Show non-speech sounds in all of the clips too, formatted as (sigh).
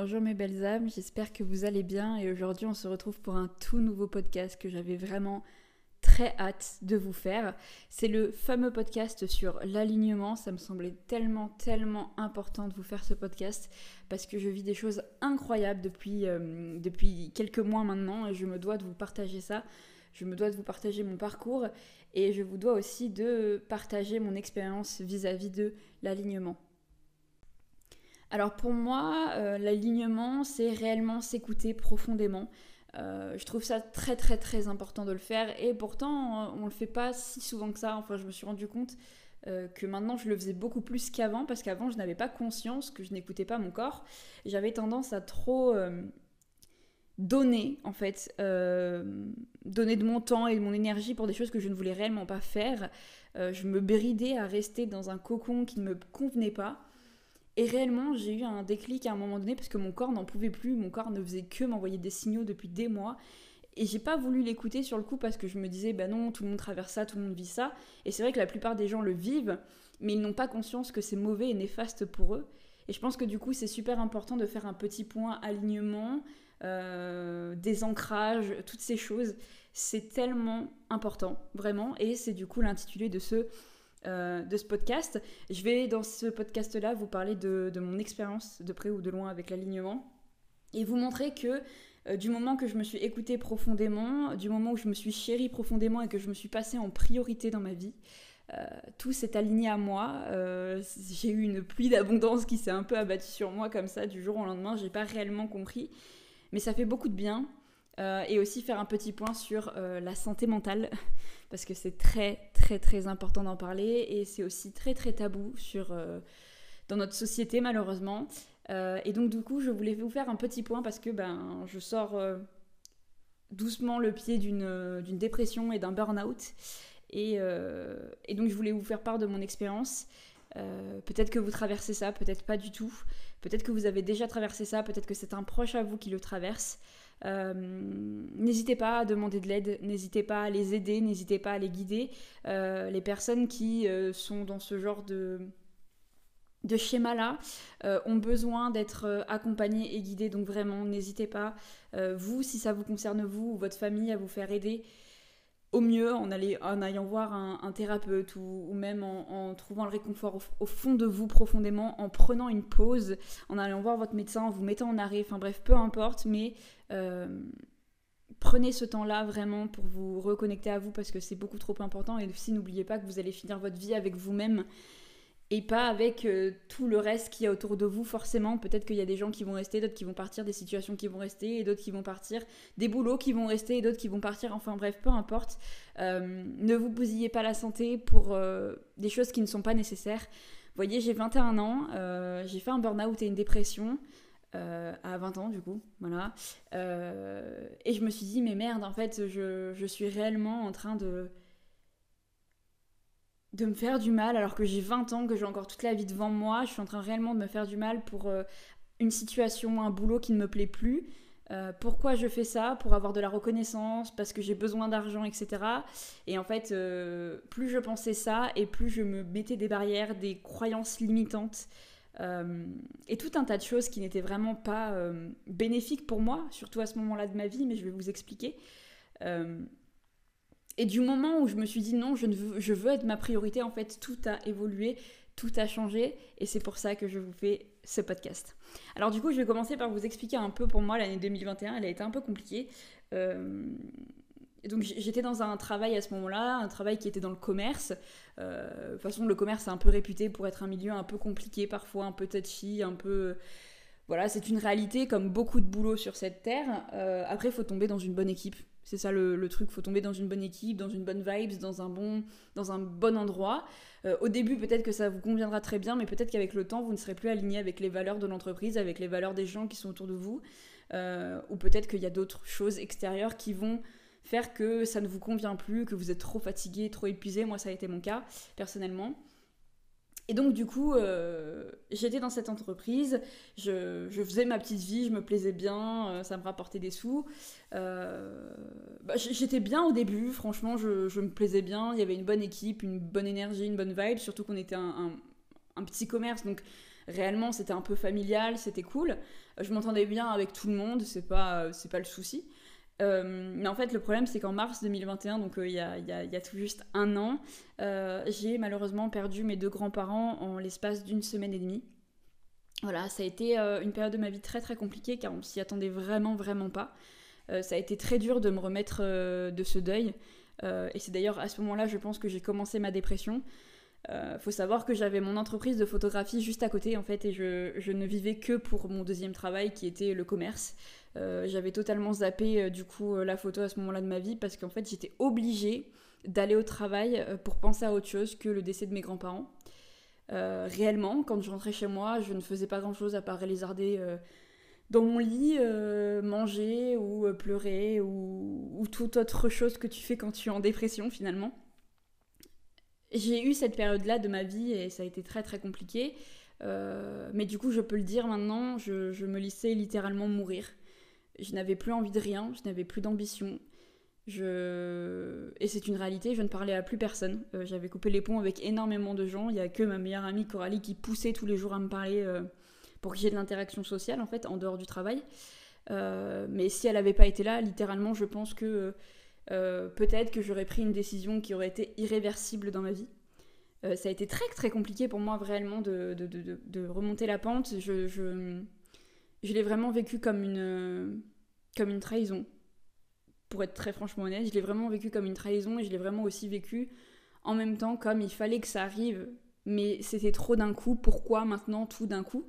Bonjour mes belles âmes, j'espère que vous allez bien et aujourd'hui on se retrouve pour un tout nouveau podcast que j'avais vraiment très hâte de vous faire. C'est le fameux podcast sur l'alignement, ça me semblait tellement tellement important de vous faire ce podcast parce que je vis des choses incroyables depuis, euh, depuis quelques mois maintenant et je me dois de vous partager ça. Je me dois de vous partager mon parcours et je vous dois aussi de partager mon expérience vis-à-vis de l'alignement. Alors pour moi, euh, l'alignement, c'est réellement s'écouter profondément. Euh, je trouve ça très très très important de le faire et pourtant on le fait pas si souvent que ça. Enfin, je me suis rendu compte euh, que maintenant je le faisais beaucoup plus qu'avant parce qu'avant je n'avais pas conscience que je n'écoutais pas mon corps. J'avais tendance à trop donner en fait, donner de mon temps et de mon énergie pour des choses que je ne voulais réellement pas faire. je me bridais à rester dans un cocon qui ne me convenait pas. Et réellement, j'ai eu un déclic à un moment donné parce que mon corps n'en pouvait plus, mon corps ne faisait que m'envoyer des signaux depuis des mois. Et j'ai pas voulu l'écouter sur le coup parce que je me disais, bah non, tout le monde traverse ça, tout le monde vit ça. Et c'est vrai que la plupart des gens le vivent, mais ils n'ont pas conscience que c'est mauvais et néfaste pour eux. Et je pense que du coup, c'est super important de faire un petit point alignement, euh, des ancrages, toutes ces choses. C'est tellement important, vraiment. Et c'est du coup l'intitulé de ce euh, de ce podcast. Je vais dans ce podcast-là vous parler de, mon expérience de près ou de loin avec l'alignement et vous montrer que euh, du moment que je me suis écoutée profondément, du moment où je me suis chérie profondément et que je me suis passée en priorité dans ma vie, euh, tout s'est aligné à moi. j'ai eu une pluie d'abondance qui s'est un peu abattue sur moi comme ça du jour au lendemain. J'ai pas réellement compris, mais ça fait beaucoup de bien. Et aussi faire un petit point sur la santé mentale (laughs) parce que c'est très très très important d'en parler et c'est aussi très très tabou sur, euh, dans notre société malheureusement. Euh, et donc du coup je voulais vous faire un petit point parce que ben, je sors euh, doucement le pied d'une dépression et d'un burn-out. Et, et, donc je voulais vous faire part de mon expérience. peut-être que vous traversez ça, peut-être pas du tout. Peut-être que vous avez déjà traversé ça, peut-être que c'est un proche à vous qui le traverse. Euh, n'hésitez pas à demander de l'aide, n'hésitez pas à les aider, n'hésitez pas à les guider. Euh, les personnes qui euh, sont dans ce genre de, de schéma-là ont besoin d'être accompagnées et guidées. Donc vraiment, n'hésitez pas, vous, si ça vous concerne vous ou votre famille, à vous faire aider au mieux en, allant voir un, thérapeute ou, même en, trouvant le réconfort au, fond de vous profondément, en prenant une pause, en allant voir votre médecin, en vous mettant en arrêt, enfin bref, peu importe, mais euh, prenez ce temps-là vraiment pour vous reconnecter à vous parce que c'est beaucoup trop important et aussi n'oubliez pas que vous allez finir votre vie avec vous-même et pas avec euh, tout le reste qui est autour de vous forcément. Peut-être qu'il y a des gens qui vont rester, d'autres qui vont partir, des situations qui vont rester et d'autres qui vont partir, des boulots qui vont rester et d'autres qui vont partir. Enfin bref, peu importe. Euh, ne vous bousillez pas la santé pour euh, des choses qui ne sont pas nécessaires. Vous voyez, j'ai 21 ans, j'ai fait un burn-out et une dépression. à 20 ans du coup, voilà. et je me suis dit, mais merde, en fait, je, je suis réellement en train de, de me faire du mal alors que j'ai 20 ans, que j'ai encore toute la vie devant moi. Je suis en train réellement de me faire du mal pour euh, une situation, un boulot qui ne me plaît plus. Euh, pourquoi je fais ça? Pour avoir de la reconnaissance, parce que j'ai besoin d'argent, etc. Et en fait, euh, plus je pensais ça, et plus je me mettais des barrières, des croyances limitantes, et tout un tas de choses qui n'étaient vraiment pas bénéfiques pour moi, surtout à ce moment-là de ma vie, mais je vais vous expliquer. Et du moment où je me suis dit non, je, veux, je veux être ma priorité, en fait, tout a évolué, tout a changé. Et c'est pour ça que je vous fais ce podcast. Alors du coup, je vais commencer par vous expliquer un peu pour moi l'année 2021. Elle a été un peu compliquée. Euh, donc j'étais dans un travail à ce moment-là, un travail qui était dans le commerce. Euh, de toute façon, le commerce est un peu réputé pour être un milieu un peu compliqué, parfois un peu touchy, un peu... Voilà, c'est une réalité comme beaucoup de boulot sur cette terre. Euh, après, il faut tomber dans une bonne équipe. C'est ça le, le, truc, faut tomber dans une bonne équipe, dans une bonne vibes, dans un bon, dans un bon endroit. Euh, au début, peut-être que ça vous conviendra très bien, mais peut-être qu'avec le temps, vous ne serez plus aligné avec les valeurs de l'entreprise, avec les valeurs des gens qui sont autour de vous. Euh, ou peut-être qu'il y a d'autres choses extérieures qui vont faire que ça ne vous convient plus, que vous êtes trop fatigué, trop épuisé. Moi, ça a été mon cas, personnellement. Et donc du coup, euh, j'étais dans cette entreprise, je, faisais ma petite vie, je me plaisais bien, euh, ça me rapportait des sous. Euh, bah, j'étais bien au début, franchement, je, me plaisais bien, il y avait une bonne équipe, une bonne énergie, une bonne vibe, surtout qu'on était un, petit commerce, donc réellement c'était un peu familial, c'était cool. Je m'entendais bien avec tout le monde, c'est pas, c'est pas le souci. Mais en fait, le problème, c'est qu'en mars 2021, donc il y, a, y, a, tout juste un an, j'ai malheureusement perdu mes deux grands-parents en l'espace d'une semaine et demie. Voilà, ça a été une période de ma vie très très compliquée car on s'y attendait vraiment vraiment pas. ça a été très dur de me remettre de ce deuil. et c'est d'ailleurs à ce moment-là, je pense que j'ai commencé ma dépression. Euh, faut savoir que j'avais mon entreprise de photographie juste à côté en fait et je, ne vivais que pour mon deuxième travail qui était le commerce. Euh, j'avais totalement zappé euh, du coup la photo à ce moment-là de ma vie parce qu'en fait j'étais obligée d'aller au travail pour penser à autre chose que le décès de mes grands-parents. réellement, quand je rentrais chez moi, je ne faisais pas grand-chose à part lézarder dans mon lit, manger ou pleurer ou, ou toute autre chose que tu fais quand tu es en dépression finalement j'ai eu cette période-là de ma vie et ça a été très très compliqué. Euh, mais du coup, je peux le dire maintenant, je, me laissais littéralement mourir. Je n'avais plus envie de rien, je n'avais plus d'ambition. Je... Et c'est une réalité, je ne parlais à plus personne. Euh, j'avais coupé les ponts avec énormément de gens. Il n'y a que ma meilleure amie Coralie qui poussait tous les jours à me parler euh, pour que j'ai de l'interaction sociale en fait, en dehors du travail. mais si elle n'avait pas été là, littéralement, je pense que euh, peut-être que j'aurais pris une décision qui aurait été irréversible dans ma vie. Euh, ça a été très très compliqué pour moi réellement de, de, remonter la pente. Je, je, l'ai vraiment vécu comme une, comme une trahison. Pour être très franchement honnête, je l'ai vraiment vécu comme une trahison et je l'ai vraiment aussi vécu en même temps comme il fallait que ça arrive, mais c'était trop d'un coup. Pourquoi maintenant tout d'un coup?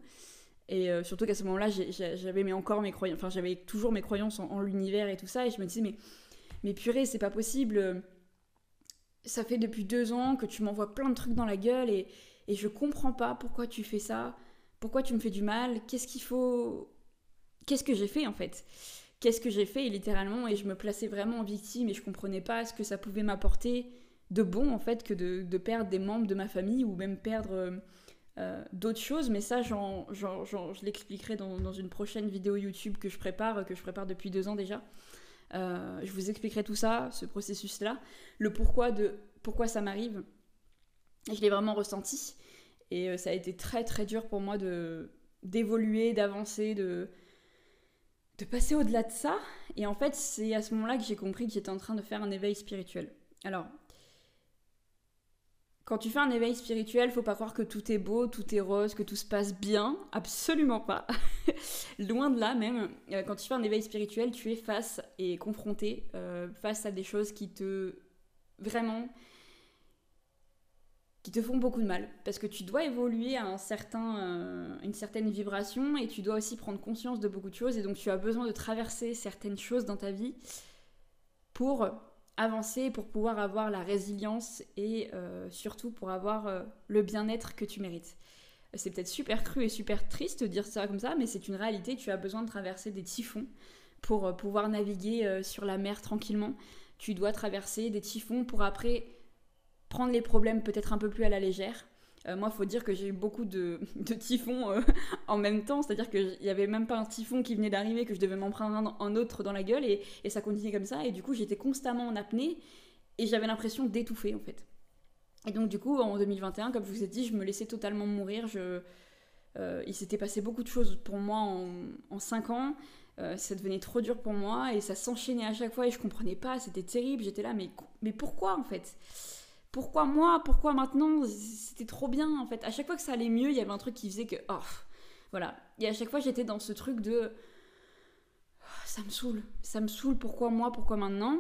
Et euh, surtout qu'à ce moment-là, j'avais encore mes croyances, enfin j'avais toujours mes croyances en l'univers et tout ça, et je me disais mais mais purée, c'est pas possible. Ça fait depuis deux ans que tu m'envoies plein de trucs dans la gueule et, et je comprends pas pourquoi tu fais ça, pourquoi tu me fais du mal, qu'est-ce qu'il faut? Qu'est-ce que j'ai fait en fait? Qu'est-ce que j'ai fait littéralement? Et je me plaçais vraiment en victime et je comprenais pas ce que ça pouvait m'apporter de bon en fait que de, de, perdre des membres de ma famille ou même perdre. Euh, euh, d'autres choses, mais ça, je l'expliquerai dans, dans, une prochaine vidéo YouTube que je prépare, que je prépare depuis deux ans déjà. Euh, je vous expliquerai tout ça, ce processus-là, le pourquoi de pourquoi ça m'arrive. Je l'ai vraiment ressenti. Et euh, ça a été très très dur pour moi de d'évoluer, d'avancer, de, de passer au-delà de ça. Et en fait, c'est à ce moment-là que j'ai compris que j'étais en train de faire un éveil spirituel. Alors, quand tu fais un éveil spirituel, faut pas croire que tout est beau, tout est rose, que tout se passe bien. Absolument pas. (laughs) Loin de là même. Euh, quand tu fais un éveil spirituel, tu es face et confronté euh, face à des choses qui te vraiment qui te font beaucoup de mal parce que tu dois évoluer à un certain, euh, une certaine vibration et tu dois aussi prendre conscience de beaucoup de choses et donc tu as besoin de traverser certaines choses dans ta vie pour avancer pour pouvoir avoir la résilience et euh, surtout pour avoir euh, le bien-être que tu mérites. C'est peut-être super cru et super triste de dire ça comme ça, mais c'est une réalité. Tu as besoin de traverser des typhons pour euh, pouvoir naviguer sur la mer tranquillement. Tu dois traverser des typhons pour après prendre les problèmes peut-être un peu plus à la légère euh, moi, il faut dire que j'ai eu beaucoup de, (laughs) typhons euh, (laughs) en même temps, c'est-à-dire qu'il n'y avait même pas un typhon qui venait d'arriver, que je devais m'en prendre un, autre dans la gueule, et, ça continuait comme ça, et du coup, j'étais constamment en apnée, et j'avais l'impression d'étouffer, en fait. Et donc, du coup, en 2021, comme je vous ai dit, je me laissais totalement mourir. Euh, il s'était passé beaucoup de choses pour moi en, en 5 ans. ça devenait trop dur pour moi et ça s'enchaînait à chaque fois et je comprenais pas, c'était terrible. J'étais là, mais pourquoi en fait? Pourquoi moi Pourquoi maintenant? C'était trop bien en fait. À chaque fois que ça allait mieux, il y avait un truc qui faisait que. Oh, voilà. Et à chaque fois, j'étais dans ce truc de. Oh, ça me saoule. Ça me saoule. Pourquoi moi Pourquoi maintenant?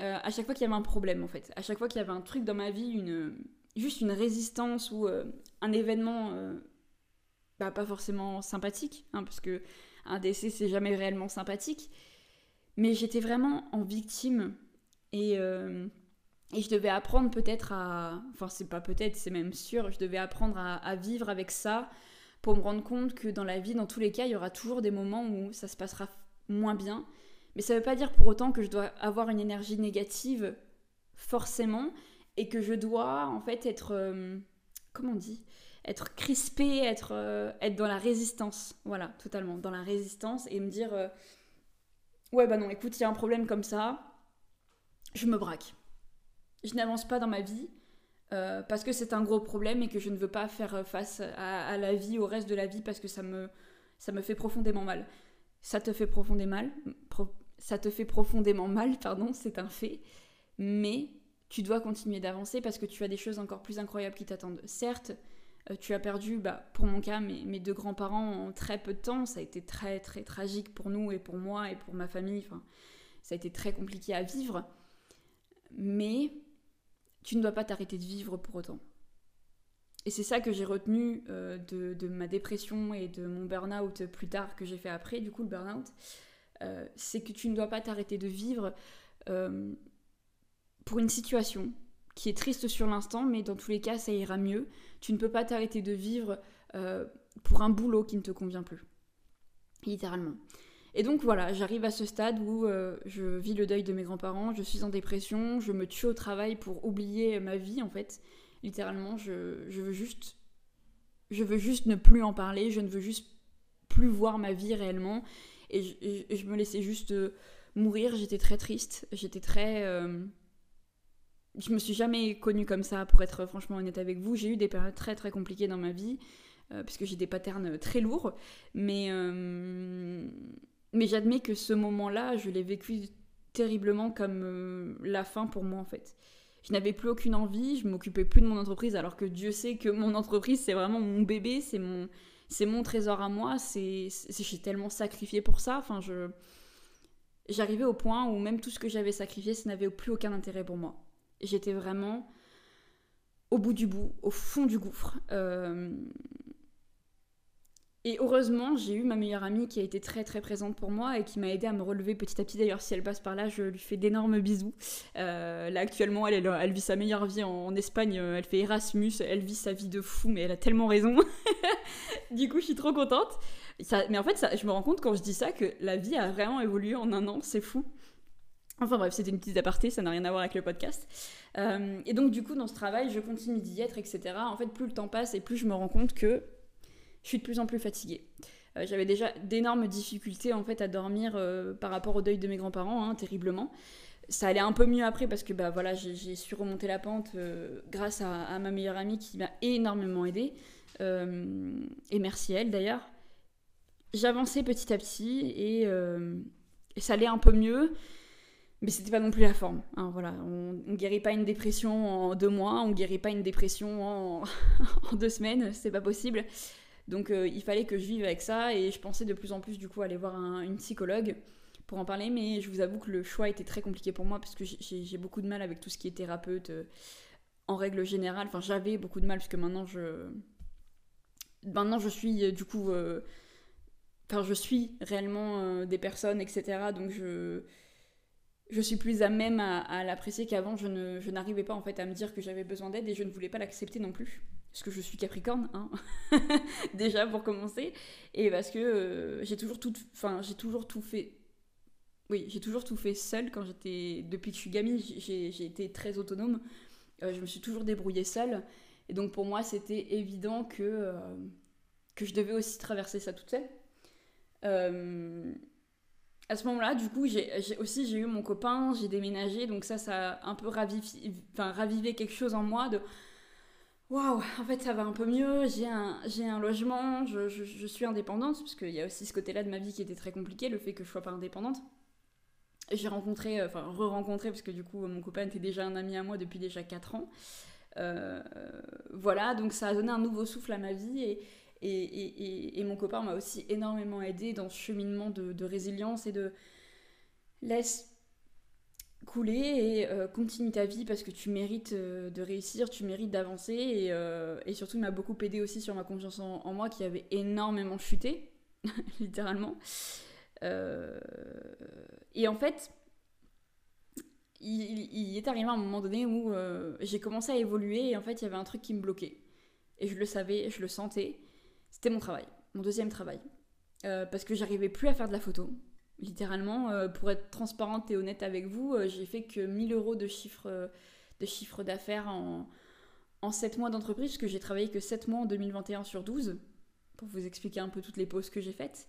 Euh, À chaque fois qu'il y avait un problème en fait. À chaque fois qu'il y avait un truc dans ma vie, une juste une résistance ou euh, un événement euh, bah, pas forcément sympathique, hein, parce que un décès c'est jamais réellement sympathique, mais j'étais vraiment en victime et et je devais apprendre peut-être à... Enfin, c'est pas peut-être, c'est même sûr, je devais apprendre à, vivre avec ça pour me rendre compte que dans la vie, dans tous les cas, il y aura toujours des moments où ça se passera moins bien. Mais ça veut pas dire pour autant que je dois avoir une énergie négative, forcément, et que je dois, en fait, être... Euh, comment on dit? Être crispé, être, euh, être dans la résistance. Voilà, totalement, dans la résistance, et me dire... Euh, ouais, bah non, écoute, il y a un problème comme ça, je me braque je n'avance pas dans ma vie. parce que c'est un gros problème et que je ne veux pas faire face à, la vie, au reste de la vie, parce que ça me, ça me fait profondément mal. Ça te fait profondément mal, ça te fait profondément mal, pardon, c'est un fait, mais tu dois continuer d'avancer parce que tu as des choses encore plus incroyables qui t'attendent. Certes, euh, tu as perdu, bah, pour mon cas, mes, mes deux grands-parents en très peu de temps. Ça a été très très tragique pour nous et pour moi et pour ma famille. Enfin, ça a été très compliqué à vivre. Mais tu ne dois pas t'arrêter de vivre pour autant. Et c'est ça que j'ai retenu euh, de, ma dépression et de mon burn-out plus tard que j'ai fait après, du coup, le burn-out. Euh, c'est que tu ne dois pas t'arrêter de vivre pour une situation qui est triste sur l'instant, mais dans tous les cas, ça ira mieux. Tu ne peux pas t'arrêter de vivre euh, pour un boulot qui ne te convient plus. Littéralement. Et donc voilà, j'arrive à ce stade où euh, je vis le deuil de mes grands-parents, je suis en dépression, je me tue au travail pour oublier ma vie en fait. Littéralement, je, veux juste. Je veux juste ne plus en parler, je ne veux juste plus voir ma vie réellement. Et je, me laissais juste euh, mourir, j'étais très triste, j'étais très je me suis jamais connue comme ça, pour être franchement honnête avec vous. J'ai eu des périodes très très compliquées dans ma vie, euh, puisque j'ai des patterns très lourds. Mais, euh, mais j'admets que ce moment-là, je l'ai vécu terriblement comme euh, la fin pour moi en fait. Je n'avais plus aucune envie, je m'occupais plus de mon entreprise, alors que Dieu sait que mon entreprise c'est vraiment mon bébé, c'est mon, c'est mon trésor à moi, c'est, j'ai tellement sacrifié pour ça. Enfin, je, j'arrivais au point où même tout ce que j'avais sacrifié, ça n'avait plus aucun intérêt pour moi. J'étais vraiment au bout du bout, au fond du gouffre. Euh, et heureusement, j'ai eu ma meilleure amie qui a été très très présente pour moi et qui m'a aidé à me relever petit à petit. D'ailleurs, si elle passe par là, je lui fais d'énormes bisous. Euh, là, actuellement, elle, elle, vit sa meilleure vie en, Espagne. Euh, elle fait Erasmus, elle vit sa vie de fou, mais elle a tellement raison. (laughs) du coup, je suis trop contente. Mais en fait, je me rends compte quand je dis ça que la vie a vraiment évolué en un an. C'est fou. Enfin bref, c'était une petite aparté, ça n'a rien à voir avec le podcast. Euh, et donc du coup, dans ce travail, je continue d'y être, etc. En fait, plus le temps passe et plus je me rends compte que je suis de plus en plus fatiguée. Euh, j'avais déjà d'énormes difficultés en fait à dormir euh, par rapport au deuil de mes grands-parents, hein, terriblement. Ça allait un peu mieux après parce que bah voilà, j'ai su remonter la pente grâce à, ma meilleure amie qui m'a énormément aidée. et merci à elle d'ailleurs. J'avançais petit à petit et, ça allait un peu mieux mais c'était pas non plus la forme. Hein, voilà, on, on, guérit pas une dépression en deux mois, on guérit pas une dépression en, (laughs) en deux semaines, c'est pas possible. Donc euh, il fallait que je vive avec ça et je pensais de plus en plus du coup aller voir une psychologue pour en parler, mais je vous avoue que le choix était très compliqué pour moi parce que j'ai beaucoup de mal avec tout ce qui est thérapeute euh, en règle générale. Enfin j'avais beaucoup de mal puisque maintenant je maintenant je suis euh, du coup je suis réellement des personnes etc. Donc je je suis plus à même à, l'apprécier qu'avant. Je, n'arrivais pas en fait à me dire que j'avais besoin d'aide et je ne voulais pas l'accepter non plus. Parce que je suis Capricorne, hein (laughs) déjà pour commencer. Et parce que euh, j'ai toujours tout, enfin j'ai toujours tout fait. Oui, j'ai toujours tout fait seule quand j'étais. Depuis que je suis gamine, j'ai été très autonome. Euh, je me suis toujours débrouillée seule. Et donc pour moi, c'était évident que, euh, que je devais aussi traverser ça toute seule à ce moment-là, du coup, j'ai aussi j'ai eu mon copain, j'ai déménagé, donc ça, ça a un peu ravivé, enfin, ravivé quelque chose en moi de waouh, en fait, ça va un peu mieux, j'ai un, un logement, je, je, suis indépendante, parce qu'il y a aussi ce côté-là de ma vie qui était très compliqué, le fait que je sois pas indépendante. J'ai rencontré, enfin, re-rencontré, parce que du coup, mon copain était déjà un ami à moi depuis déjà 4 ans. Euh, voilà, donc ça a donné un nouveau souffle à ma vie et, et, mon copain m'a aussi énormément aidé dans ce cheminement de, résilience et de laisse couler et euh, continue ta vie parce que tu mérites euh, de réussir, tu mérites d'avancer et, euh, surtout il m'a beaucoup aidé aussi sur ma confiance en, moi qui avait énormément chuté, (laughs) littéralement. et en fait, il, il, est arrivé à un moment donné où j'ai commencé à évoluer et en fait il y avait un truc qui me bloquait. Et je le savais, je le sentais. C'était mon travail, mon deuxième travail. Parce que j'arrivais plus à faire de la photo. Littéralement, euh, pour être transparente et honnête avec vous, euh, j'ai fait que 1000 euros de chiffre, de chiffre d'affaires en, en 7 mois d'entreprise, parce que j'ai travaillé que 7 mois en 2021 sur 12, pour vous expliquer un peu toutes les pauses que j'ai faites.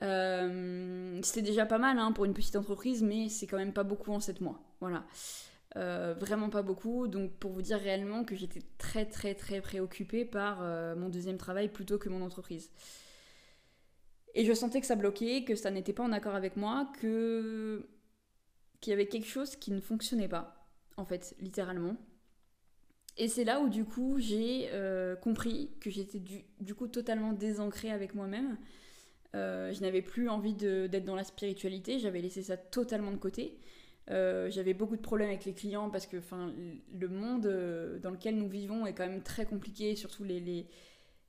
C'était déjà pas mal hein, pour une petite entreprise, mais c'est quand même pas beaucoup en 7 mois. Voilà. vraiment pas beaucoup. Donc pour vous dire réellement que j'étais très très très préoccupée par mon deuxième travail plutôt que mon entreprise. Et je sentais que ça bloquait, que ça n'était pas en accord avec moi, que qu'il y avait quelque chose qui ne fonctionnait pas, en fait, littéralement. Et c'est là où du coup j'ai euh, compris que j'étais du, coup totalement désancrée avec moi-même. Euh, je n'avais plus envie d'être dans la spiritualité, j'avais laissé ça totalement de côté. Euh, j'avais beaucoup de problèmes avec les clients parce que le monde dans lequel nous vivons est quand même très compliqué, surtout les, les,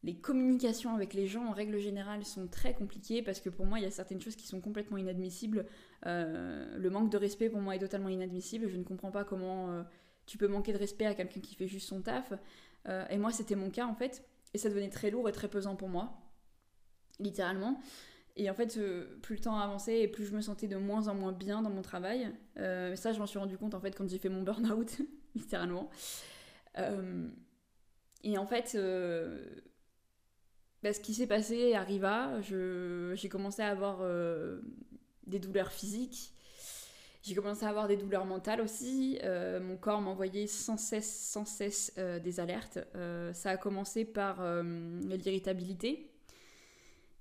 les, communications avec les gens en règle générale sont très compliquées parce que pour moi il y a certaines choses qui sont complètement inadmissibles. le manque de respect pour moi est totalement inadmissible, je ne comprends pas comment tu peux manquer de respect à quelqu'un qui fait juste son taf. Euh, et moi, c'était mon cas en fait. Et ça devenait très lourd et très pesant pour moi, littéralement. Et en fait, euh, plus le temps avançait et plus je me sentais de moins en moins bien dans mon travail. Euh, ça, je m'en suis rendu compte en fait quand j'ai fait mon burn-out, (laughs) littéralement. et en fait, bah, ce qui s'est passé arriva. J'ai commencé à avoir des douleurs physiques j'ai commencé à avoir des douleurs mentales aussi. Euh, mon corps m'envoyait sans cesse, sans cesse euh, des alertes. Euh, ça a commencé par l'irritabilité.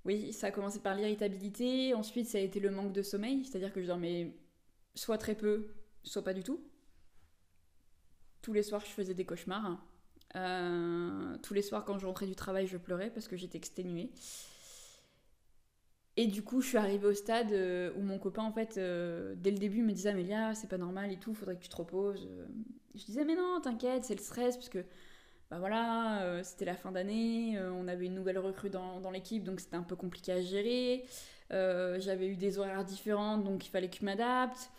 Oui, ça a commencé par l'irritabilité. Ensuite, ça a été le manque de sommeil, c'est-à-dire que je dormais soit très peu, soit pas du tout. Tous les soirs, je faisais des cauchemars. Tous les soirs, quand je rentrais du travail, je pleurais parce que j'étais exténuée. Et du coup, je suis arrivée au stade euh, où mon copain, en fait, euh, dès le début, me disait Amélia, c'est pas normal et tout, faudrait que tu te reposes. Euh, je disais Mais non, t'inquiète, c'est le stress, parce que bah voilà, c'était la fin d'année, on avait une nouvelle recrue dans, dans l'équipe, donc c'était un peu compliqué à gérer. J'avais eu des horaires différents, donc il fallait que je m'adapte.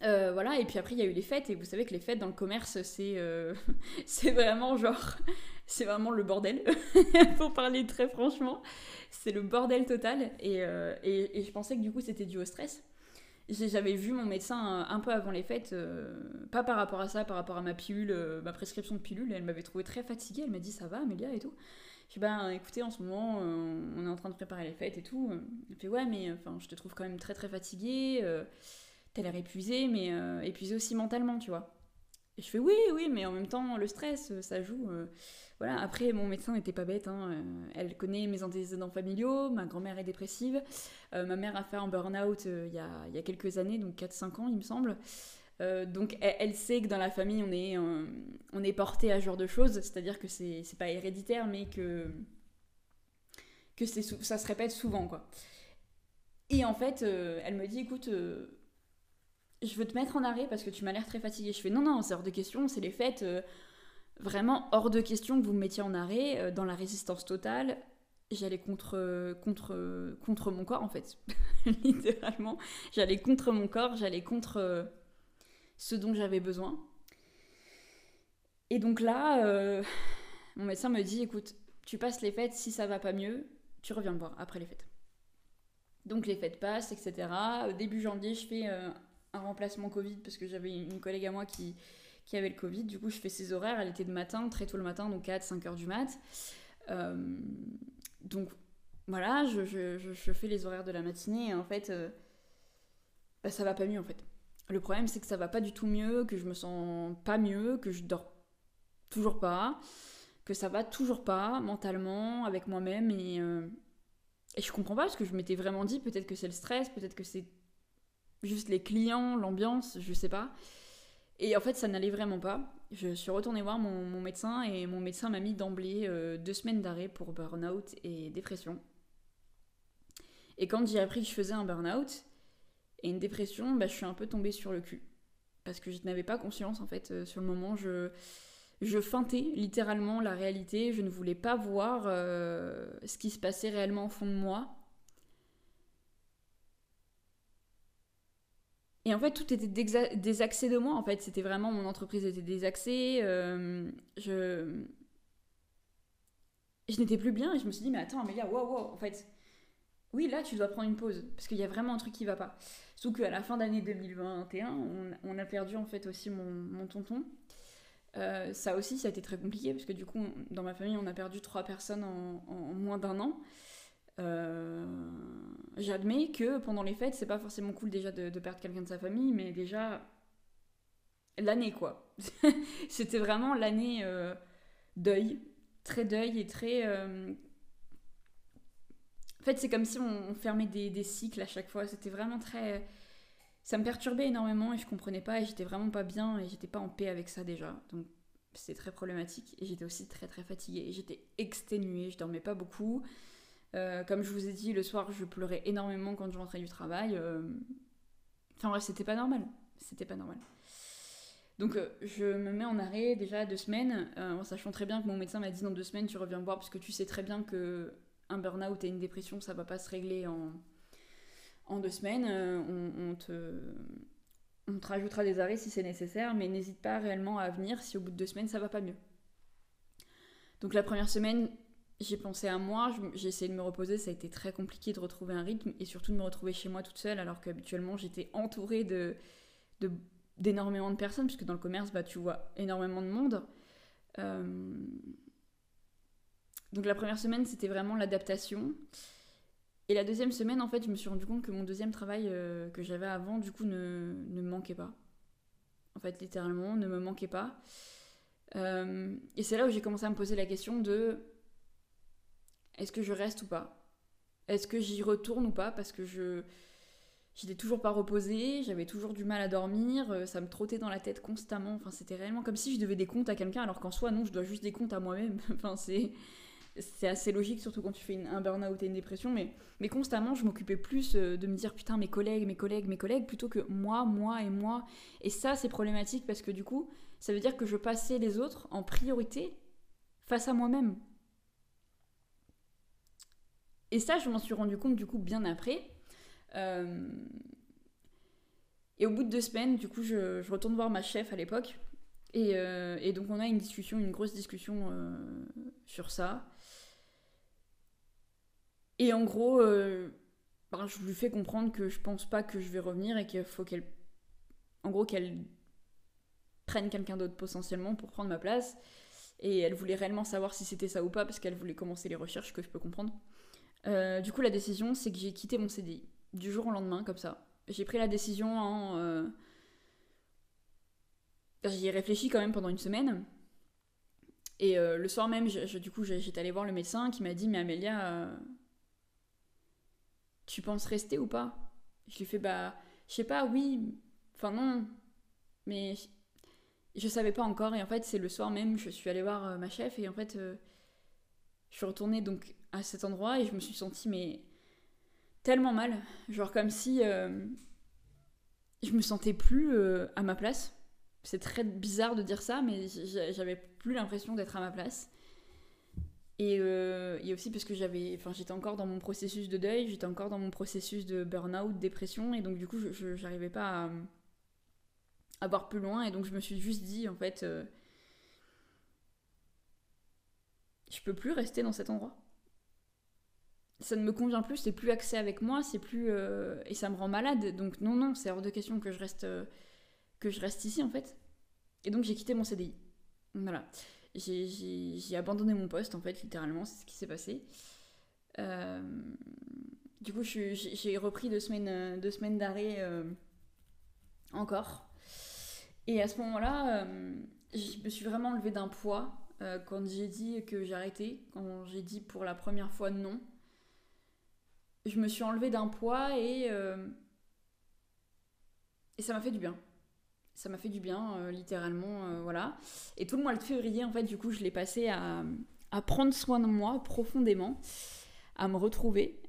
Voilà, et puis après, il y a eu les fêtes, et vous savez que les fêtes dans le commerce, c'est (laughs) c'est vraiment genre. (laughs) c'est vraiment le bordel, (laughs) pour parler très franchement c'est le bordel total. Euh, et, et, je pensais que du coup, c'était dû au stress. J'avais vu mon médecin euh, un peu avant les fêtes, euh, pas par rapport à ça, par rapport à ma pilule, ma prescription de pilule. Elle m'avait trouvé très fatiguée. Elle m'a dit Ça va, Amélia et tout? Je Ben écoutez, en ce moment, on est en train de préparer les fêtes et tout. Elle fait Ouais, mais enfin, je te trouve quand même très très fatiguée. T'as l'air épuisée, mais épuisée aussi mentalement, tu vois. Et je fais Oui, oui, mais en même temps, le stress, ça joue. Voilà, après, mon médecin n'était pas bête. Hein, euh, elle connaît mes antécédents familiaux, ma grand-mère est dépressive. Euh, ma mère a fait un burn-out euh, il, y a, quelques années, donc 4-5 ans, il me semble. donc elle, sait que dans la famille, on est, on est porté à ce genre de choses. C'est-à-dire que c'est pas héréditaire, mais que, que ça se répète souvent, quoi. Et en fait, elle me dit, écoute je veux te mettre en arrêt parce que tu m'as l'air très fatiguée. Je fais non, non, c'est hors de question, c'est les fêtes vraiment hors de question que vous me mettiez en arrêt, euh, dans la résistance totale. J'allais contre, mon corps, en fait. (laughs) Littéralement. J'allais contre mon corps, j'allais contre euh, ce dont j'avais besoin. Et donc là, euh, mon médecin me dit écoute, tu passes les fêtes, si ça va pas mieux, tu reviens me voir après les fêtes. Donc les fêtes passent, etc. Début janvier, je fais un remplacement Covid parce que j'avais une collègue à moi qui, qui avait le Covid. Du coup, je fais ses horaires. Elle était de matin, très tôt le matin, donc 4, 5 heures du mat. Euh, donc voilà, je, je, je, fais les horaires de la matinée et en fait, euh, bah, ça va pas mieux en fait. Le problème, c'est que ça va pas du tout mieux, que je me sens pas mieux, que je dors toujours pas, que ça va toujours pas mentalement avec moi-même et, euh, et je comprends pas parce que je m'étais vraiment dit peut-être que c'est le stress, peut-être que c'est juste les clients, l'ambiance, je sais pas. Et en fait, ça n'allait vraiment pas. Je suis retournée voir mon, médecin et mon médecin m'a mis d'emblée euh, deux semaines d'arrêt pour burn-out et dépression. Et quand j'ai appris que je faisais un burn-out et une dépression, bah, je suis un peu tombée sur le cul. Parce que je n'avais pas conscience, en fait, euh, sur le moment. Je, je feintais littéralement la réalité. Je ne voulais pas voir euh, ce qui se passait réellement au fond de moi. Et en fait, tout était désaxé de moi. En fait, c'était vraiment mon entreprise était désaxée. Euh, je je n'étais plus bien et je me suis dit mais attends Amélia, wow wow. En fait, oui là tu dois prendre une pause parce qu'il y a vraiment un truc qui va pas. Sauf qu'à la fin d'année 2021, on, a perdu en fait aussi mon, tonton. Euh, ça aussi, ça a été très compliqué parce que du coup, dans ma famille, on a perdu trois personnes en moins d'un an. Euh, j'admets que pendant les fêtes, c'est pas forcément cool déjà de, perdre quelqu'un de sa famille, mais déjà, l'année quoi. (laughs) C'était vraiment l'année euh, deuil, très deuil et très. euh, En fait, c'est comme si on, fermait des, des cycles à chaque fois. C'était vraiment très. Ça me perturbait énormément et je comprenais pas et j'étais vraiment pas bien et j'étais pas en paix avec ça déjà. Donc c'était très problématique et j'étais aussi très très fatiguée. J'étais exténuée, je dormais pas beaucoup. Euh, comme je vous ai dit, le soir je pleurais énormément quand je rentrais du travail. euh, Enfin bref, c'était pas normal. C'était pas normal. Donc euh, je me mets en arrêt déjà deux semaines, en sachant très bien que mon médecin m'a dit dans deux semaines tu reviens me voir parce que tu sais très bien que un burn-out et une dépression ça va pas se régler en, en deux semaines. On, on te, on te rajoutera des arrêts si c'est nécessaire, mais n'hésite pas réellement à venir si au bout de deux semaines ça va pas mieux. Donc la première semaine j'ai pensé à moi, j'ai essayé de me reposer, ça a été très compliqué de retrouver un rythme et surtout de me retrouver chez moi toute seule alors qu'habituellement j'étais entourée de- d'énormément de personnes puisque dans le commerce bah, tu vois énormément de monde. Euh, Donc la première semaine c'était vraiment l'adaptation et la deuxième semaine en fait je me suis rendu compte que mon deuxième travail euh, que j'avais avant du coup ne, ne me manquait pas. En fait littéralement ne me manquait pas. Euh, et c'est là où j'ai commencé à me poser la question de est-ce que je reste ou pas? Est-ce que j'y retourne ou pas? Parce que je j'étais toujours pas reposée, j'avais toujours du mal à dormir, euh, ça me trottait dans la tête constamment. C'était réellement comme si je devais des comptes à quelqu'un, alors qu'en soi, non, je dois juste des comptes à moi-même. (laughs) enfin, c'est c'est assez logique, surtout quand tu fais une- un burn-out et une dépression, mais, mais constamment, je m'occupais plus euh, de me dire putain, mes collègues, mes collègues, mes collègues, plutôt que moi, moi et moi. Et ça, c'est problématique parce que du coup, ça veut dire que je passais les autres en priorité face à moi-même. Et ça, je m'en suis rendu compte du coup bien après. Euh, Et au bout de deux semaines, du coup, je, retourne voir ma chef à l'époque. Et, euh, et donc, on a une discussion, une grosse discussion euh, sur ça. Et en gros, ben, je lui fais comprendre que je pense pas que je vais revenir et qu'il faut qu'elle. En gros, qu'elle prenne quelqu'un d'autre potentiellement pour prendre ma place. Et elle voulait réellement savoir si c'était ça ou pas parce qu'elle voulait commencer les recherches, que je peux comprendre. Euh, du coup, la décision, c'est que j'ai quitté mon CDI du jour au lendemain, comme ça. J'ai pris la décision en. euh, J'y ai réfléchi quand même pendant une semaine. Et euh, le soir même, je- du coup, j'étais allée voir le médecin qui m'a dit Mais Amélia, tu penses rester ou pas? Je lui fais Bah, je sais pas, oui. Enfin, non. Mais je savais pas encore. Et en fait, c'est le soir même, je suis allée voir ma chef. Et en fait, je suis retournée donc à cet endroit et je me suis sentie, mais tellement mal. Genre comme si euh, je me sentais plus euh, à ma place. C'est très bizarre de dire ça, mais j'avais plus l'impression d'être à ma place. Et, euh, et aussi parce que j'avais, enfin, j'étais encore dans mon processus de deuil, j'étais encore dans mon processus de burn-out, dépression, et donc du coup, je- j'arrivais pas à, à voir plus loin, et donc je me suis juste dit, en fait, euh, je peux plus rester dans cet endroit ça ne me convient plus, c'est plus accès avec moi, c'est plus euh, et ça me rend malade. Donc non non, c'est hors de question que je reste euh, que je reste ici en fait. Et donc j'ai quitté mon CDI. Voilà, j'ai- abandonné mon poste en fait littéralement, c'est ce qui s'est passé. Euh, du coup, j'ai repris deux semaines deux semaines d'arrêt encore. Et à ce moment-là, je me suis vraiment enlevée d'un poids quand j'ai dit que j'arrêtais, quand j'ai dit pour la première fois non je me suis enlevée d'un poids et, euh, et ça m'a fait du bien. Ça m'a fait du bien, euh, littéralement, euh, voilà. Et tout le mois de février, en fait, du coup, je l'ai passé à, à prendre soin de moi profondément, à me retrouver,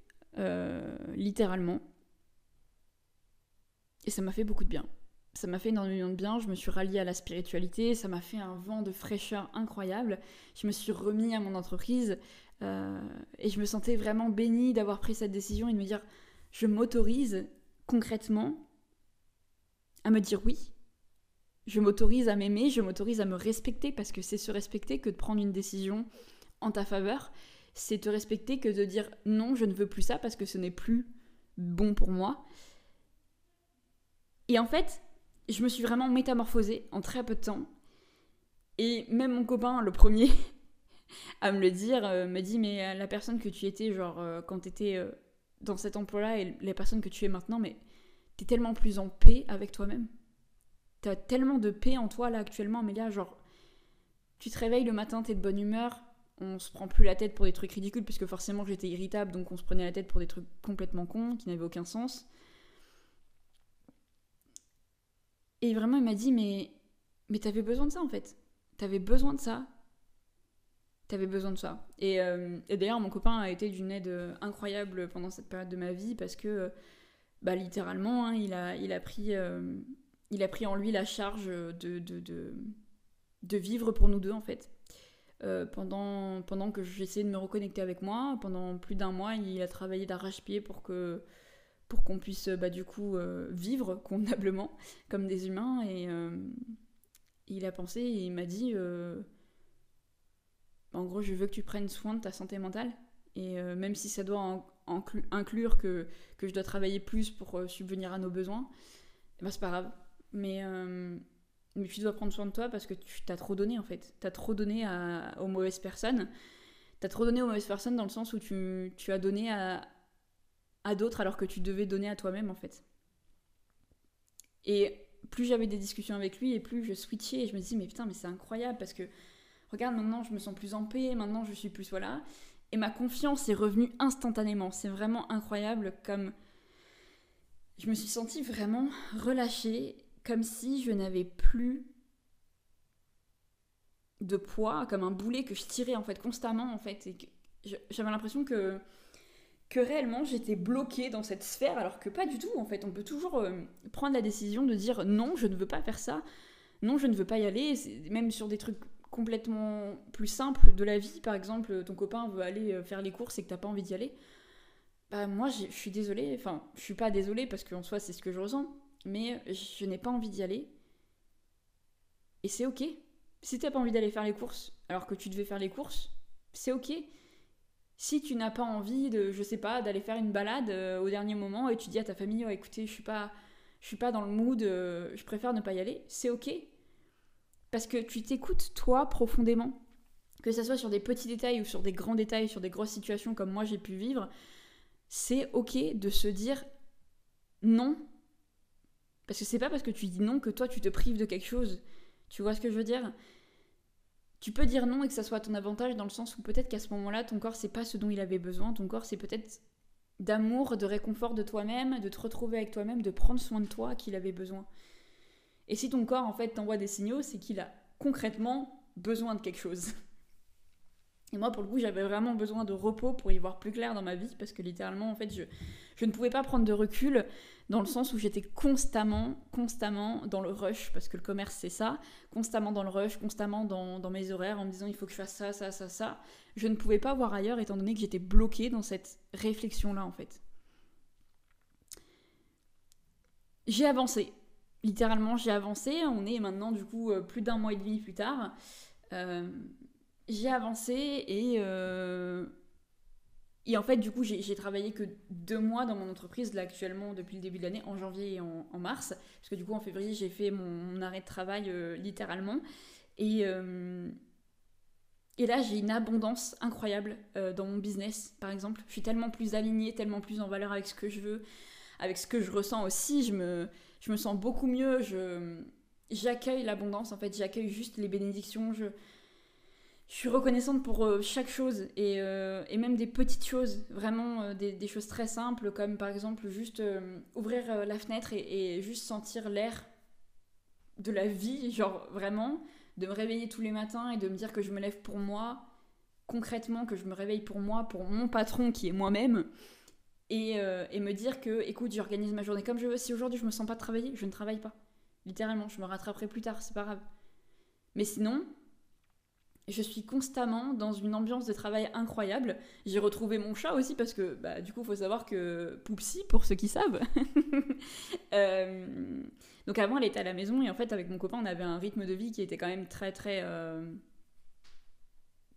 littéralement. Et ça m'a fait beaucoup de bien. Ça m'a fait énormément de bien, je me suis ralliée à la spiritualité, ça m'a fait un vent de fraîcheur incroyable. Je me suis remis à mon entreprise, euh, et je me sentais vraiment bénie d'avoir pris cette décision et de me dire je m'autorise concrètement à me dire oui. Je m'autorise à m'aimer, je m'autorise à me respecter parce que c'est se respecter que de prendre une décision en ta faveur. C'est te respecter que de dire non, je ne veux plus ça parce que ce n'est plus bon pour moi. Et en fait, je me suis vraiment métamorphosée en très peu de temps. Et même mon copain, le premier, à me le dire, euh, me dit mais euh, la personne que tu étais genre euh, quand tu étais euh, dans cet emploi-là et la personne que tu es maintenant, mais t'es tellement plus en paix avec toi-même. T'as tellement de paix en toi là actuellement, Amélia. Genre, tu te réveilles le matin, t'es de bonne humeur. On se prend plus la tête pour des trucs ridicules, puisque forcément j'étais irritable, donc on se prenait la tête pour des trucs complètement cons, qui n'avaient aucun sens. Et vraiment, il m'a dit, mais, mais t'avais besoin de ça en fait. T'avais besoin de ça. T'avais besoin de ça. Et, euh, et d'ailleurs, mon copain a été d'une aide euh, incroyable pendant cette période de ma vie parce que, euh, bah, littéralement, hein, il, a, il, a pris, il a pris en lui la charge de, de, de, vivre pour nous deux en fait. pendant, pendant que j'essayais de me reconnecter avec moi, pendant plus d'un mois, il a travaillé d'arrache-pied pour que pour qu'on puisse bah, du coup vivre convenablement comme des humains et il a pensé et il m'a dit en gros, je veux que tu prennes soin de ta santé mentale. Et euh, même si ça doit inclure que, que, je dois travailler plus pour euh, subvenir à nos besoins, eh ben, c'est pas grave. Mais, euh, mais tu dois prendre soin de toi parce que tu t'as trop donné en fait. T'as trop donné aux mauvaises personnes. T'as trop donné aux mauvaises personnes dans le sens où tu, tu as donné à, à d'autres alors que tu devais donner à toi-même en fait. Et plus j'avais des discussions avec lui et plus je switchais et je me disais mais putain mais c'est incroyable parce que regarde, maintenant je me sens plus en paix, maintenant je suis plus voilà. Et ma confiance est revenue instantanément. C'est vraiment incroyable comme je me suis sentie vraiment relâchée, comme si je n'avais plus de poids, comme un boulet que je tirais en fait constamment en fait. J'avais l'impression que que réellement j'étais bloquée dans cette sphère alors que pas du tout en fait. On peut toujours euh, prendre la décision de dire non, je ne veux pas faire ça. Non, je ne veux pas y aller, même sur des trucs complètement plus simple de la vie. Par exemple, ton copain veut aller euh, faire les courses et que t'as pas envie d'y aller. Bah moi, je suis désolée. Enfin, je suis pas désolée parce qu'en soi, c'est ce que je ressens. Mais je n'ai pas envie d'y aller. Et c'est ok. Si t'as pas envie d'aller faire les courses alors que tu devais faire les courses, c'est ok. Si tu n'as pas envie de, je sais pas, d'aller faire une balade euh, au dernier moment et tu dis à ta famille, oh, écoutez, je suis pas, je suis pas dans le mood, euh, je préfère ne pas y aller, c'est ok. Parce que tu t'écoutes toi profondément. Que ce soit sur des petits détails ou sur des grands détails, sur des grosses situations comme moi j'ai pu vivre, c'est ok de se dire non. Parce que c'est pas parce que tu dis non que toi tu te prives de quelque chose. Tu vois ce que je veux dire? Tu peux dire non et que ça soit ton avantage dans le sens où peut-être qu'à ce moment-là, ton corps c'est pas ce dont il avait besoin. Ton corps c'est peut-être d'amour, de réconfort de toi-même, de te retrouver avec toi-même, de prendre soin de toi qu'il avait besoin. Et si ton corps en fait t'envoie des signaux, c'est qu'il a concrètement besoin de quelque chose. Et moi, pour le coup, j'avais vraiment besoin de repos pour y voir plus clair dans ma vie, parce que littéralement, en fait, je, ne pouvais pas prendre de recul dans le sens où j'étais constamment, constamment dans le rush, parce que le commerce, c'est ça, constamment dans le rush, constamment dans, dans, mes horaires, en me disant il faut que je fasse ça, ça, ça, ça. Je ne pouvais pas voir ailleurs, étant donné que j'étais bloquée dans cette réflexion-là, en fait. J'ai avancé, littéralement, j'ai avancé. On est maintenant, du coup, euh, plus d'un mois et demi plus tard. Euh, j'ai avancé et, euh, et en fait, du coup, j'ai travaillé que deux mois dans mon entreprise, là, actuellement, depuis le début de l'année, en janvier et en, mars. Parce que, du coup, en février, j'ai fait mon, arrêt de travail littéralement. Et. Et là, j'ai une abondance incroyable dans mon business, par exemple. Je suis tellement plus alignée, tellement plus en valeur avec ce que je veux, avec ce que je ressens aussi. Je me, je me sens beaucoup mieux. J'accueille l'abondance, en fait, j'accueille juste les bénédictions. Je, suis reconnaissante pour euh, chaque chose et, euh, et, même des petites choses, vraiment euh, des, des, choses très simples, comme par exemple juste ouvrir la fenêtre et, et juste sentir l'air de la vie, genre vraiment, de me réveiller tous les matins et de me dire que je me lève pour moi, concrètement, que je me réveille pour moi, pour mon patron qui est moi-même. Euh, et, me dire que, écoute, j'organise ma journée comme je veux. Si aujourd'hui je me sens pas travailler, je ne travaille pas. Littéralement, je me rattraperai plus tard, c'est pas grave. Mais sinon, je suis constamment dans une ambiance de travail incroyable. J'ai retrouvé mon chat aussi parce que, bah, du coup, il faut savoir que Poupsy, pour ceux qui savent, (laughs) euh, donc avant elle était à la maison et en fait avec mon copain on avait un rythme de vie qui était quand même très très euh,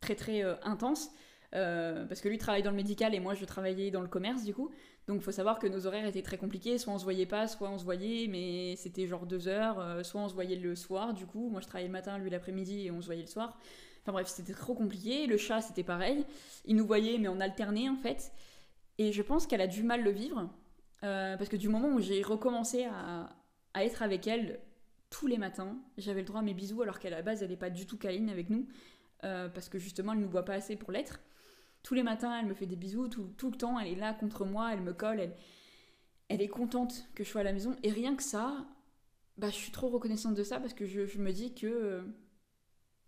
très très intense. Euh, parce que lui travaille dans le médical et moi je travaillais dans le commerce du coup. Donc faut savoir que nos horaires étaient très compliqués, soit on se voyait pas, soit on se voyait, mais c'était genre deux heures, euh, soit on se voyait le soir du coup. Moi je travaillais le matin, lui l'après-midi et on se voyait le soir. Enfin bref, c'était trop compliqué. Le chat c'était pareil. Il nous voyait mais on alternait en fait. Et je pense qu'elle a du mal le vivre. Euh, parce que du moment où j'ai recommencé à, à, être avec elle tous les matins. J'avais le droit à mes bisous alors qu'à la base, elle n'est pas du tout câline avec nous. Parce que justement, elle nous voit pas assez pour l'être. Tous les matins, elle me fait des bisous, tout, tout, le temps, elle est là contre moi, elle me colle, elle, elle est contente que je sois à la maison. Et rien que ça, bah, je suis trop reconnaissante de ça parce que je, me dis que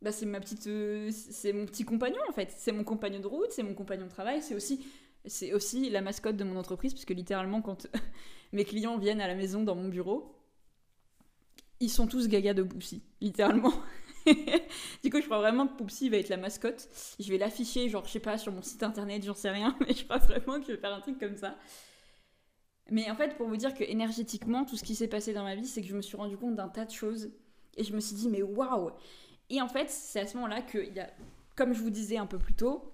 bah, c'est ma petite, euh, c'est mon petit compagnon en fait. C'est mon compagnon de route, c'est mon compagnon de travail, c'est aussi, c'est aussi la mascotte de mon entreprise puisque littéralement quand (laughs) mes clients viennent à la maison dans mon bureau, ils sont tous gaga de Poupsy, littéralement. (laughs) (laughs) du coup, je crois vraiment que Poupsy va être la mascotte. Je vais l'afficher, genre, je sais pas, sur mon site internet, j'en sais rien, (laughs) mais je crois vraiment que je vais faire un truc comme ça. Mais en fait, pour vous dire que énergétiquement, tout ce qui s'est passé dans ma vie, c'est que je me suis rendu compte d'un tas de choses. Et je me suis dit, mais waouh Et en fait, c'est à ce moment-là qu'il y a, comme je vous disais un peu plus tôt,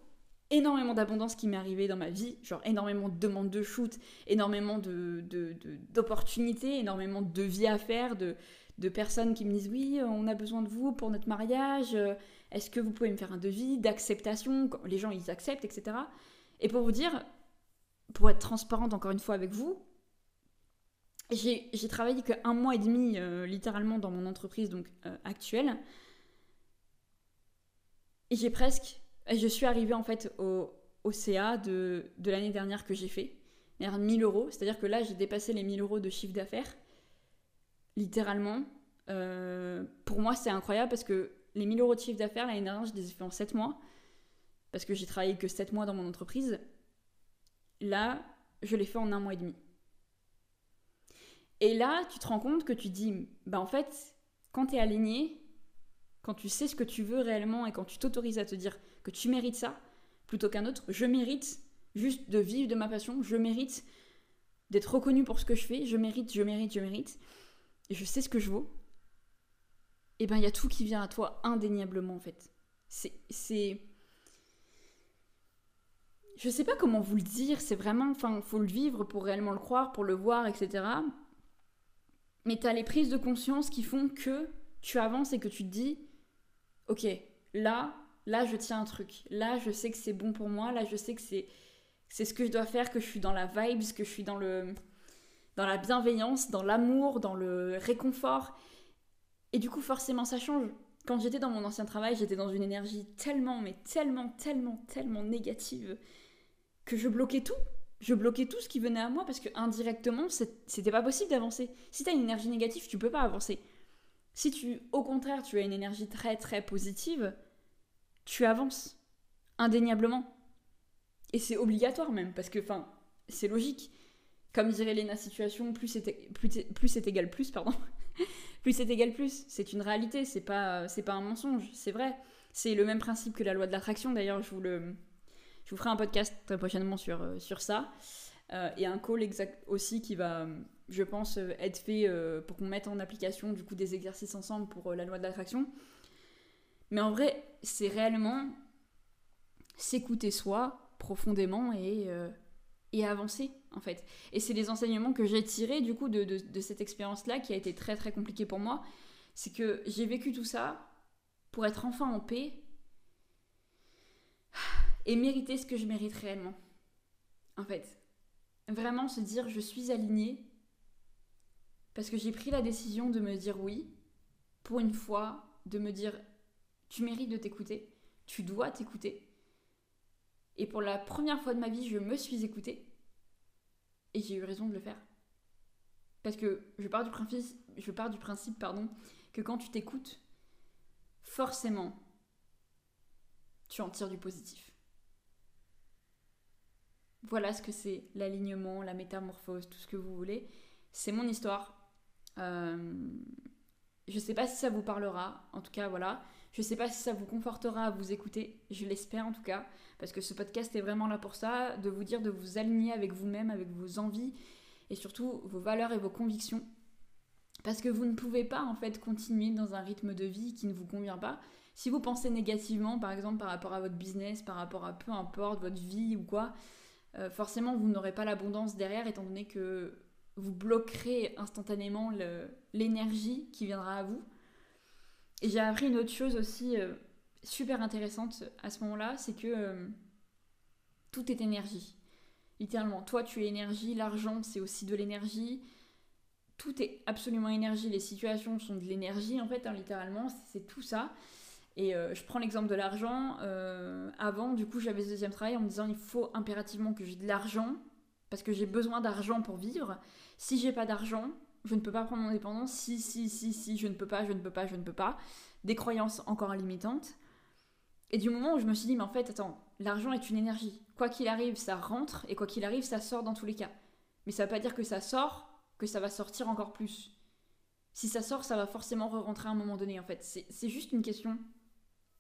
énormément d'abondance qui m'est arrivée dans ma vie, genre énormément de demandes de shoot, énormément d'opportunités, de, de, énormément de vie à faire, de, de personnes qui me disent oui, on a besoin de vous pour notre mariage, est-ce que vous pouvez me faire un devis, d'acceptation, les gens ils acceptent, etc. Et pour vous dire, pour être transparente encore une fois avec vous, j'ai travaillé qu'un mois et demi euh, littéralement dans mon entreprise donc euh, actuelle. Et j'ai presque. Je suis arrivée en fait au, au CA de, de l'année dernière que j'ai fait. 1000 euros. C'est-à-dire que là, j'ai dépassé les 1000 euros de chiffre d'affaires. Littéralement. Euh, pour moi, c'est incroyable parce que les 1000 euros de chiffre d'affaires, l'année dernière, je les ai fait en 7 mois. Parce que j'ai travaillé que 7 mois dans mon entreprise. Là, je l'ai fait en un mois et demi. Et là, tu te rends compte que tu dis, bah en fait, quand tu es aligné, quand tu sais ce que tu veux réellement et quand tu t'autorises à te dire que tu mérites ça, plutôt qu'un autre, je mérite juste de vivre de ma passion, je mérite d'être reconnu pour ce que je fais, je mérite, je mérite, je mérite, et je sais ce que je vaux, et eh ben il y a tout qui vient à toi indéniablement en fait. C'est je sais pas comment vous le dire, c'est vraiment, enfin, faut le vivre pour réellement le croire, pour le voir, etc. Mais tu as les prises de conscience qui font que tu avances et que tu te dis, ok, là, là, je tiens un truc. Là, je sais que c'est bon pour moi. Là, je sais que c'est, c'est ce que je dois faire, que je suis dans la vibe, que je suis dans le, dans la bienveillance, dans l'amour, dans le réconfort. Et du coup, forcément, ça change. Quand j'étais dans mon ancien travail, j'étais dans une énergie tellement, mais tellement, tellement, tellement négative que je bloquais tout. Je bloquais tout ce qui venait à moi parce que indirectement, c'était pas possible d'avancer. Si tu as une énergie négative, tu peux pas avancer. Si tu, au contraire, tu as une énergie très très positive, tu avances indéniablement. Et c'est obligatoire même parce que, enfin, c'est logique. Comme dirait Lena Situation, plus c'est plus, plus égal plus, pardon. (laughs) plus c'est égal plus. C'est une réalité, c'est pas, c'est pas un mensonge, c'est vrai. C'est le même principe que la loi de l'attraction, d'ailleurs, je vous le, je vous ferai un podcast très prochainement sur, euh, sur ça. Euh, et un call aussi qui va, je pense, euh, être fait pour qu'on mette en application du coup des exercices ensemble pour la loi de l'attraction. Mais en vrai, c'est réellement s'écouter soi profondément et, et avancer en fait. Et c'est les enseignements que j'ai tirés du coup de, de, de cette expérience-là qui a été très très compliquée pour moi. C'est que j'ai vécu tout ça pour être enfin en paix et mériter ce que je mérite réellement. En fait, vraiment se dire je suis alignée parce que j'ai pris la décision de me dire oui, pour une fois, de me dire tu mérites de t'écouter, tu dois t'écouter. Et pour la première fois de ma vie, je me suis écoutée et j'ai eu raison de le faire. Parce que je pars du principe, je pars du principe pardon, que quand tu t'écoutes, forcément, tu en tires du positif. Voilà ce que c'est l'alignement, la métamorphose, tout ce que vous voulez. C'est mon histoire. Euh, je sais pas si ça vous parlera, en tout cas voilà. Je sais pas si ça vous confortera à vous écouter, je l'espère en tout cas, parce que ce podcast est vraiment là pour ça, de vous dire de vous aligner avec vous-même, avec vos envies et surtout vos valeurs et vos convictions. Parce que vous ne pouvez pas en fait continuer dans un rythme de vie qui ne vous convient pas. Si vous pensez négativement, par exemple par rapport à votre business, par rapport à peu importe votre vie ou quoi, euh, forcément vous n'aurez pas l'abondance derrière étant donné que vous bloquerez instantanément l'énergie qui viendra à vous. Et j'ai appris une autre chose aussi euh, super intéressante à ce moment-là, c'est que euh, tout est énergie. Littéralement, toi tu es énergie, l'argent c'est aussi de l'énergie, tout est absolument énergie, les situations sont de l'énergie en fait, hein, littéralement, c'est tout ça. Et euh, je prends l'exemple de l'argent. Avant, du coup, j'avais ce deuxième travail en me disant il faut impérativement que j'ai de l'argent parce que j'ai besoin d'argent pour vivre. Si j'ai pas d'argent, je ne peux pas prendre mon indépendance. Si, si, si, si, je ne peux pas, je ne peux pas, je ne peux pas. Des croyances encore limitantes. Et du moment où je me suis dit, mais en fait, attends, l'argent est une énergie. Quoi qu'il arrive, ça rentre, et quoi qu'il arrive, ça sort dans tous les cas. Mais ça ne veut pas dire que ça sort, que ça va sortir encore plus. Si ça sort, ça va forcément re-rentrer à un moment donné, en fait. C'est juste une question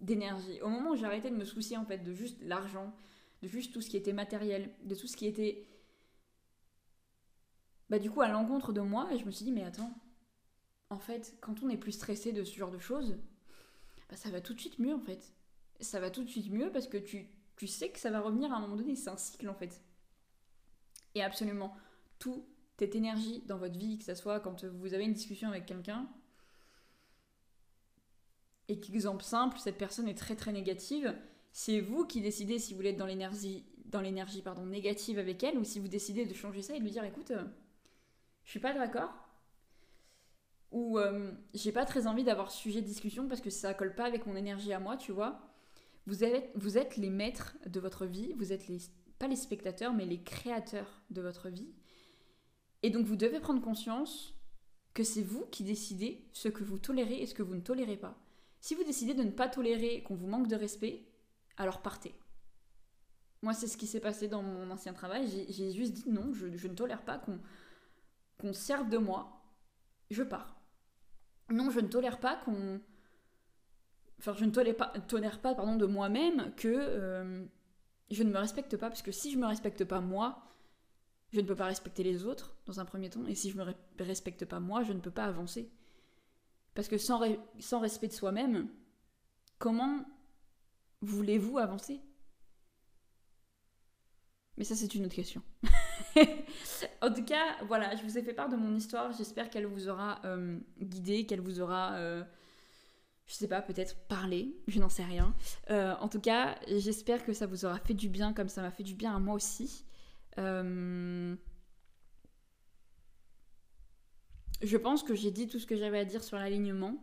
d'énergie. Au moment où j'ai arrêté de me soucier, en fait, de juste l'argent, de juste tout ce qui était matériel, de tout ce qui était... Bah du coup, à l'encontre de moi, je me suis dit, mais attends, en fait, quand on est plus stressé de ce genre de choses, bah, ça va tout de suite mieux, en fait ça va tout de suite mieux parce que tu, tu sais que ça va revenir à un moment donné. C'est un cycle en fait. Et absolument tout est énergie dans votre vie, que ce soit quand vous avez une discussion avec quelqu'un, et qu'exemple simple, cette personne est très très négative, c'est vous qui décidez si vous voulez être dans l'énergie dans l'énergie pardon négative avec elle ou si vous décidez de changer ça et de lui dire écoute euh, je suis pas d'accord ou euh, j'ai pas très envie d'avoir sujet de discussion parce que ça colle pas avec mon énergie à moi tu vois vous êtes, vous êtes les maîtres de votre vie, vous êtes les, pas les spectateurs, mais les créateurs de votre vie. Et donc vous devez prendre conscience que c'est vous qui décidez ce que vous tolérez et ce que vous ne tolérez pas. Si vous décidez de ne pas tolérer qu'on vous manque de respect, alors partez. Moi, c'est ce qui s'est passé dans mon ancien travail. J'ai juste dit non, je, ne tolère pas qu'on qu'on serve de moi. Je pars. Non, je ne tolère pas qu'on enfin je ne tolère pas, pardon, de moi-même que euh, je ne me respecte pas, parce que si je me respecte pas moi, je ne peux pas respecter les autres dans un premier temps, et si je me respecte pas moi, je ne peux pas avancer. Parce que sans respect de soi-même, comment voulez-vous avancer? Mais ça c'est une autre question. (laughs) (laughs) en tout cas, voilà, je vous ai fait part de mon histoire, j'espère qu'elle vous aura euh, guidé, qu'elle vous aura... Euh, je sais pas, peut-être parler, je n'en sais rien. Euh, en tout cas, j'espère que ça vous aura fait du bien comme ça m'a fait du bien à moi aussi. Euh, je pense que j'ai dit tout ce que j'avais à dire sur l'alignement.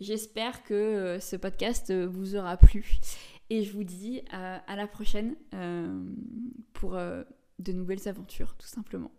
J'espère que ce podcast vous aura plu. Et je vous dis à la prochaine pour de nouvelles aventures, tout simplement.